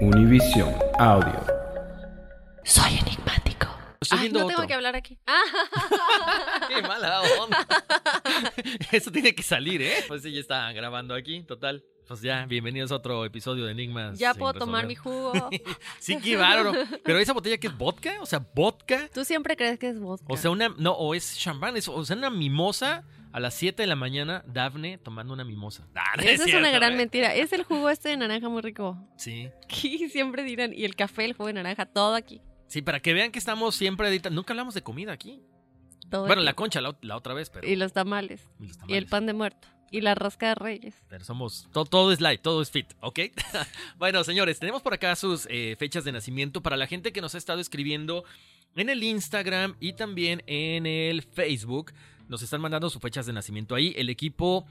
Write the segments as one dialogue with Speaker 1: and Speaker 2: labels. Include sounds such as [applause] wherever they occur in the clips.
Speaker 1: Univision Audio.
Speaker 2: Soy enigmático.
Speaker 3: Estoy
Speaker 2: Ay,
Speaker 3: viendo
Speaker 2: no tengo que hablar aquí. [laughs] [laughs]
Speaker 3: Qué mala onda. [laughs] Eso tiene que salir, ¿eh? Pues sí, ya está grabando aquí, total. Pues ya, bienvenidos a otro episodio de Enigmas.
Speaker 2: Ya puedo tomar mi jugo.
Speaker 3: Sí, qué bárbaro. Pero esa botella que es vodka, o sea, vodka.
Speaker 2: Tú siempre crees que es vodka.
Speaker 3: O sea, una. No, o es champán, es- o sea, una mimosa a las 7 de la mañana, Dafne tomando una mimosa. Ah, no
Speaker 2: Esa es una gran
Speaker 3: ¿eh?
Speaker 2: mentira. Es el jugo este de naranja muy rico.
Speaker 3: Sí.
Speaker 2: Aquí siempre dirán. Y el café, el jugo de naranja, todo aquí.
Speaker 3: Sí, para que vean que estamos siempre editando. Nunca hablamos de comida aquí.
Speaker 2: Todo
Speaker 3: Bueno,
Speaker 2: aquí.
Speaker 3: la concha la, la otra vez, pero.
Speaker 2: Y los tamales.
Speaker 3: y los
Speaker 2: Y el pan de muerto. Y la rosca de reyes.
Speaker 3: Pero somos. Todo, todo es light, todo es fit, ¿ok? [laughs] bueno, señores, tenemos por acá sus eh, fechas de nacimiento para la gente que nos ha estado escribiendo en el Instagram y también en el Facebook. Nos están mandando sus fechas de nacimiento ahí. El equipo.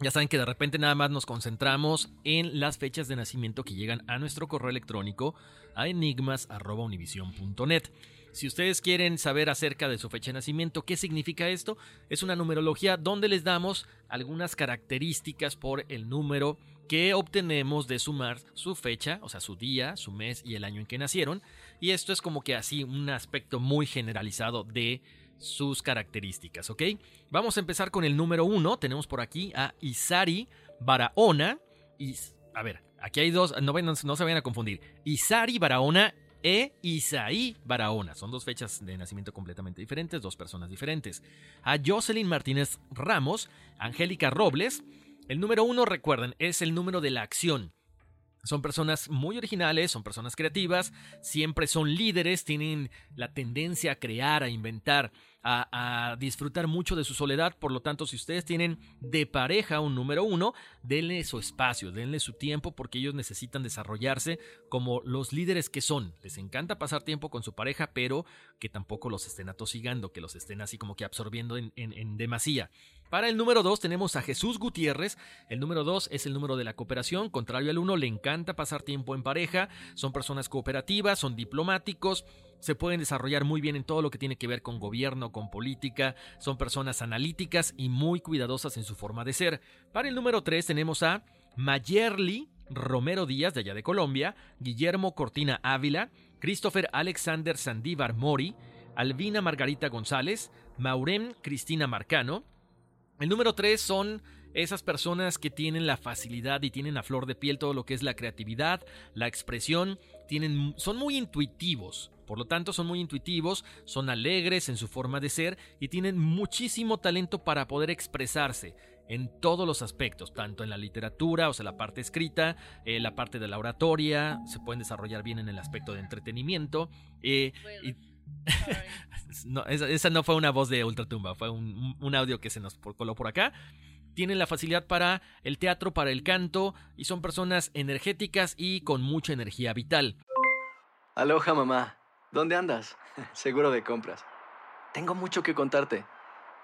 Speaker 3: Ya saben que de repente nada más nos concentramos en las fechas de nacimiento que llegan a nuestro correo electrónico a enigmas.univision.net. Si ustedes quieren saber acerca de su fecha de nacimiento, qué significa esto, es una numerología donde les damos algunas características por el número que obtenemos de sumar su fecha, o sea, su día, su mes y el año en que nacieron. Y esto es como que así un aspecto muy generalizado de sus características, ¿ok? Vamos a empezar con el número uno. Tenemos por aquí a Isari Barahona. A ver, aquí hay dos, no se vayan a confundir. Isari Barahona e Isaí Barahona. Son dos fechas de nacimiento completamente diferentes, dos personas diferentes. A Jocelyn Martínez Ramos, Angélica Robles. El número uno, recuerden, es el número de la acción. Son personas muy originales, son personas creativas, siempre son líderes, tienen la tendencia a crear, a inventar, a, disfrutar mucho de su soledad. Por lo tanto, si ustedes tienen de pareja un número uno, denle su espacio, denle su tiempo porque ellos necesitan desarrollarse como los líderes que son. Les encanta pasar tiempo con su pareja, pero que tampoco los estén atosigando, que los estén así como que absorbiendo en, en- en demasía. Para el número 2 tenemos a Jesús Gutiérrez. El número 2 es el número de la cooperación. Contrario al 1, le encanta pasar tiempo en pareja. Son personas cooperativas, son diplomáticos. Se pueden desarrollar muy bien en todo lo que tiene que ver con gobierno, con política. Son personas analíticas y muy cuidadosas en su forma de ser. Para el número 3 tenemos a Mayerly Romero Díaz de allá de Colombia, Guillermo Cortina Ávila, Christopher Alexander Sandívar Mori, Albina Margarita González, Maurem Cristina Marcano. El número 3 son esas personas que tienen la facilidad y tienen a flor de piel todo lo que es la creatividad, la expresión, tienen, son muy intuitivos. Por lo tanto, son muy intuitivos, son alegres en su forma de ser y tienen muchísimo talento para poder expresarse en todos los aspectos, tanto en la literatura, o sea, la parte escrita, eh, la parte de la oratoria, se pueden desarrollar bien en el aspecto de entretenimiento. eh, y- [laughs] no, esa, esa no fue una voz de Ultratumba, fue un, un audio que se nos coló por acá. Tienen la facilidad para el teatro, para el canto y son personas energéticas y con mucha energía vital.
Speaker 4: Aloha mamá, ¿dónde andas? [laughs] Seguro de compras. Tengo mucho que contarte.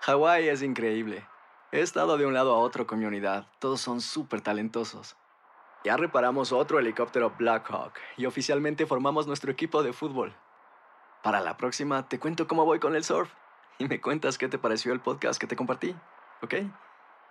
Speaker 4: Hawái es increíble. He estado de un lado a otro con mi unidad. Todos son súper talentosos. Ya reparamos otro helicóptero Blackhawk y oficialmente formamos nuestro equipo de fútbol. Para la próxima te cuento cómo voy con el surf y me cuentas qué te pareció el podcast que te compartí, ¿ok?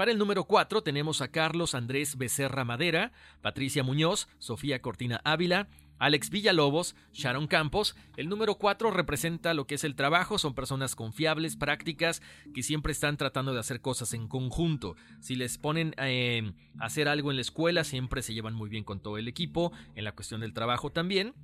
Speaker 3: Para el número 4 tenemos a Carlos Andrés Becerra Madera, Patricia Muñoz, Sofía Cortina Ávila, Alex Villalobos, Sharon Campos. El número 4 representa lo que es el trabajo, son personas confiables, prácticas, que siempre están tratando de hacer cosas en conjunto. Si les ponen eh, a hacer algo en la escuela, siempre se llevan muy bien con todo el equipo, en la cuestión del trabajo también.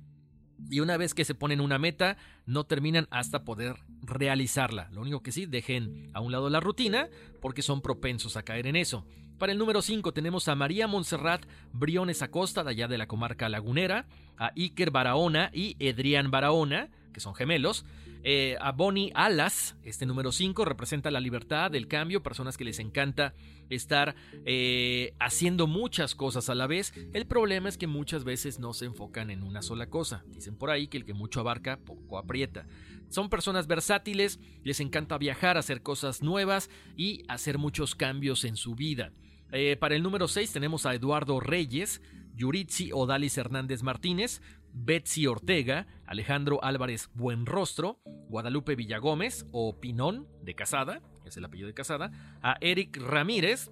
Speaker 3: Y una vez que se ponen una meta, no terminan hasta poder realizarla. Lo único que sí, dejen a un lado la rutina porque son propensos a caer en eso. Para el número 5 tenemos a María Montserrat Briones Acosta, de allá de la comarca lagunera, a Iker Barahona y Edrián Barahona, que son gemelos. Eh, a Bonnie Alas, este número 5 representa la libertad, el cambio, personas que les encanta estar eh, haciendo muchas cosas a la vez. El problema es que muchas veces no se enfocan en una sola cosa. Dicen por ahí que el que mucho abarca, poco aprieta. Son personas versátiles, les encanta viajar, hacer cosas nuevas y hacer muchos cambios en su vida. Eh, para el número 6 tenemos a Eduardo Reyes, Yuritsi Odalis Hernández Martínez, Betsy Ortega, Alejandro Álvarez Buenrostro, Guadalupe Villagómez o Pinón de Casada, es el apellido de Casada, a Eric Ramírez,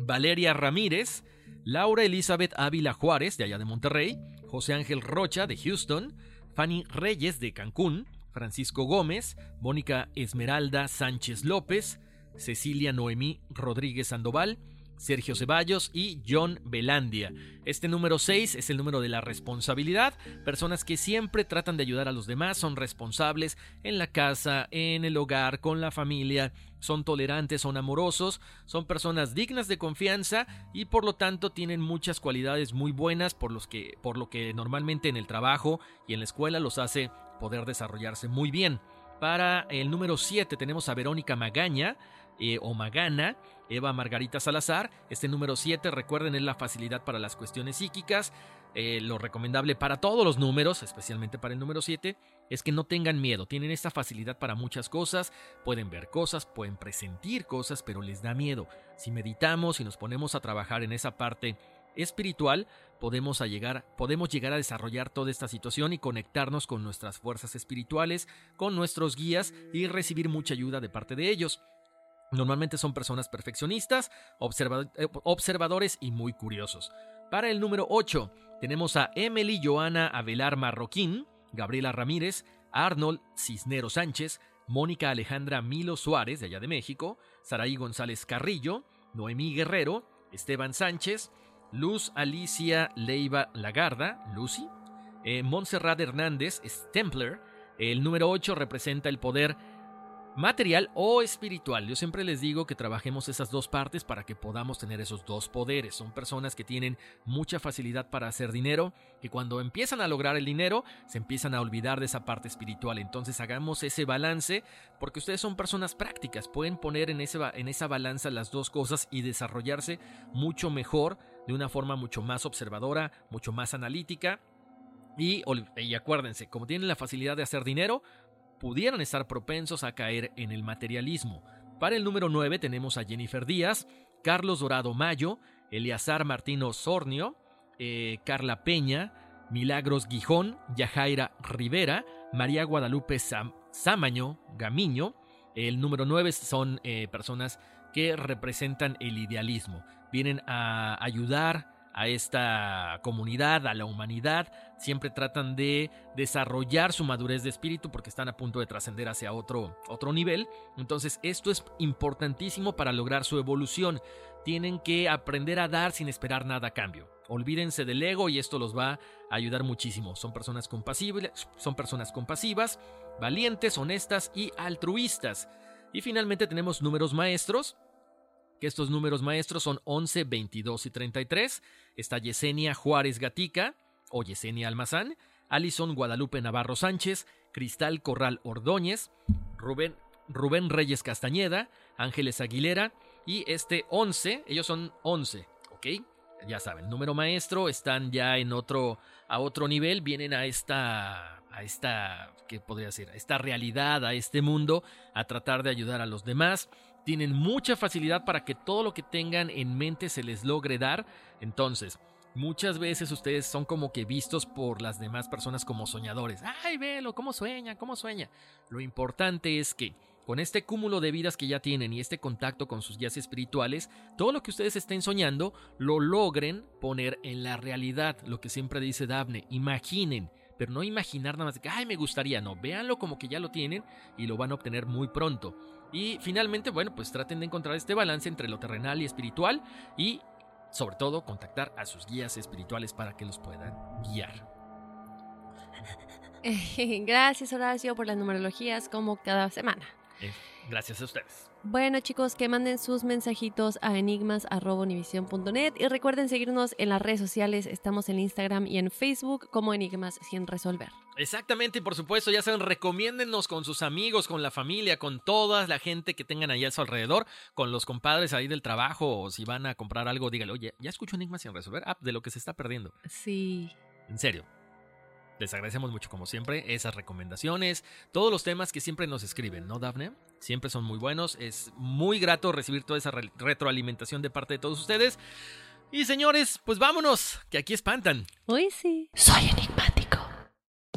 Speaker 3: Valeria Ramírez, Laura Elizabeth Ávila Juárez de allá de Monterrey, José Ángel Rocha de Houston, Fanny Reyes de Cancún, Francisco Gómez, Mónica Esmeralda Sánchez López, Cecilia Noemí Rodríguez Sandoval, Sergio Ceballos y John Belandia. Este número 6 es el número de la responsabilidad. Personas que siempre tratan de ayudar a los demás, son responsables en la casa, en el hogar, con la familia, son tolerantes, son amorosos, son personas dignas de confianza y por lo tanto tienen muchas cualidades muy buenas por, los que, por lo que normalmente en el trabajo y en la escuela los hace poder desarrollarse muy bien. Para el número 7 tenemos a Verónica Magaña eh, o Magana, Eva Margarita Salazar. Este número 7, recuerden, es la facilidad para las cuestiones psíquicas. Eh, lo recomendable para todos los números, especialmente para el número 7, es que no tengan miedo. Tienen esta facilidad para muchas cosas. Pueden ver cosas, pueden presentir cosas, pero les da miedo. Si meditamos y nos ponemos a trabajar en esa parte espiritual, podemos, llegar, podemos llegar a desarrollar toda esta situación y conectarnos con nuestras fuerzas espirituales, con nuestros guías y recibir mucha ayuda de parte de ellos. Normalmente son personas perfeccionistas, eh, observadores y muy curiosos. Para el número 8 tenemos a Emily Joana Avelar Marroquín, Gabriela Ramírez, Arnold Cisnero Sánchez, Mónica Alejandra Milo Suárez, de allá de México, Saraí González Carrillo, Noemí Guerrero, Esteban Sánchez, Luz Alicia Leiva Lagarda, Lucy, eh, Montserrat Hernández, Stempler. El número 8 representa el poder material o espiritual. Yo siempre les digo que trabajemos esas dos partes para que podamos tener esos dos poderes. Son personas que tienen mucha facilidad para hacer dinero, que cuando empiezan a lograr el dinero se empiezan a olvidar de esa parte espiritual. Entonces hagamos ese balance porque ustedes son personas prácticas, pueden poner en, esa balanza las dos cosas y desarrollarse mucho mejor, de una forma mucho más observadora, mucho más analítica. Y acuérdense, como tienen la facilidad de hacer dinero, pudieran estar propensos a caer en el materialismo. Para el número 9 tenemos a Jennifer Díaz, Carlos Dorado Mayo, Eleazar Martino Sornio, eh, Carla Peña, Milagros Gijón, Yajaira Rivera, María Guadalupe Samaño Gamiño. El número 9 son eh, personas que representan el idealismo. Vienen a ayudar, a esta comunidad, a la humanidad, siempre tratan de desarrollar su madurez de espíritu porque están a punto de trascender hacia otro, otro nivel. Entonces esto es importantísimo para lograr su evolución. Tienen que aprender a dar sin esperar nada a cambio. Olvídense del ego y esto los va a ayudar muchísimo. Son personas compasibles, son personas compasivas, valientes, honestas y altruistas. Y finalmente tenemos números maestros, que estos números maestros son 11, 22 y 33. Está Yesenia Juárez Gatica o Yesenia Almazán, Alison Guadalupe Navarro Sánchez, Cristal Corral Ordóñez, Rubén, Rubén Reyes Castañeda, Ángeles Aguilera y este 11, ellos son 11, ¿ok? Ya saben, número maestro, están ya en otro, a otro nivel, vienen a esta, a esta, ¿qué podría decir? A esta realidad, a este mundo, a tratar de ayudar a los demás tienen mucha facilidad para que todo lo que tengan en mente se les logre dar. Entonces, muchas veces ustedes son como que vistos por las demás personas como soñadores. Ay, velo, cómo sueña, cómo sueña. Lo importante es que con este cúmulo de vidas que ya tienen y este contacto con sus guías espirituales, todo lo que ustedes estén soñando lo logren poner en la realidad. Lo que siempre dice Daphne, imaginen pero no imaginar nada más de que, ay, me gustaría, no, véanlo como que ya lo tienen y lo van a obtener muy pronto. Y finalmente, bueno, pues traten de encontrar este balance entre lo terrenal y espiritual y sobre todo contactar a sus guías espirituales para que los puedan guiar. [laughs]
Speaker 2: Gracias Horacio por las numerologías como cada semana.
Speaker 3: Eh, gracias a ustedes.
Speaker 2: Bueno chicos, que manden sus mensajitos a enigmas.univision.net y recuerden seguirnos en las redes sociales, estamos en Instagram y en Facebook como Enigmas sin resolver.
Speaker 3: Exactamente, y por supuesto, ya saben, recomiéndennos con sus amigos, con la familia, con toda la gente que tengan ahí a su alrededor, con los compadres ahí del trabajo, o si van a comprar algo, díganle, oye, ya escucho Enigmas sin resolver, ah, de lo que se está perdiendo.
Speaker 2: Sí.
Speaker 3: En serio, les agradecemos mucho, como siempre, esas recomendaciones, todos los temas que siempre nos escriben, ¿no, Dafne? Siempre son muy buenos. Es muy grato recibir toda esa retroalimentación de parte de todos ustedes. Y señores, pues vámonos, que aquí espantan.
Speaker 2: Hoy sí.
Speaker 5: Soy enigmático.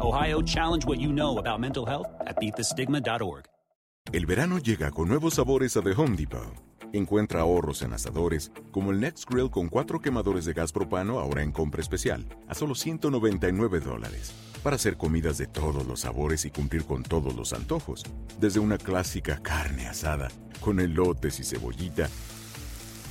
Speaker 6: Ohio, challenge what you know about mental health at.
Speaker 7: El verano llega con nuevos sabores a The Home Depot. Encuentra ahorros en asadores, como el Next Grill con cuatro quemadores de gas propano ahora en compra especial, a solo 199 dólares. Para hacer comidas de todos los sabores y cumplir con todos los antojos. Desde una clásica carne asada con elotes y cebollita,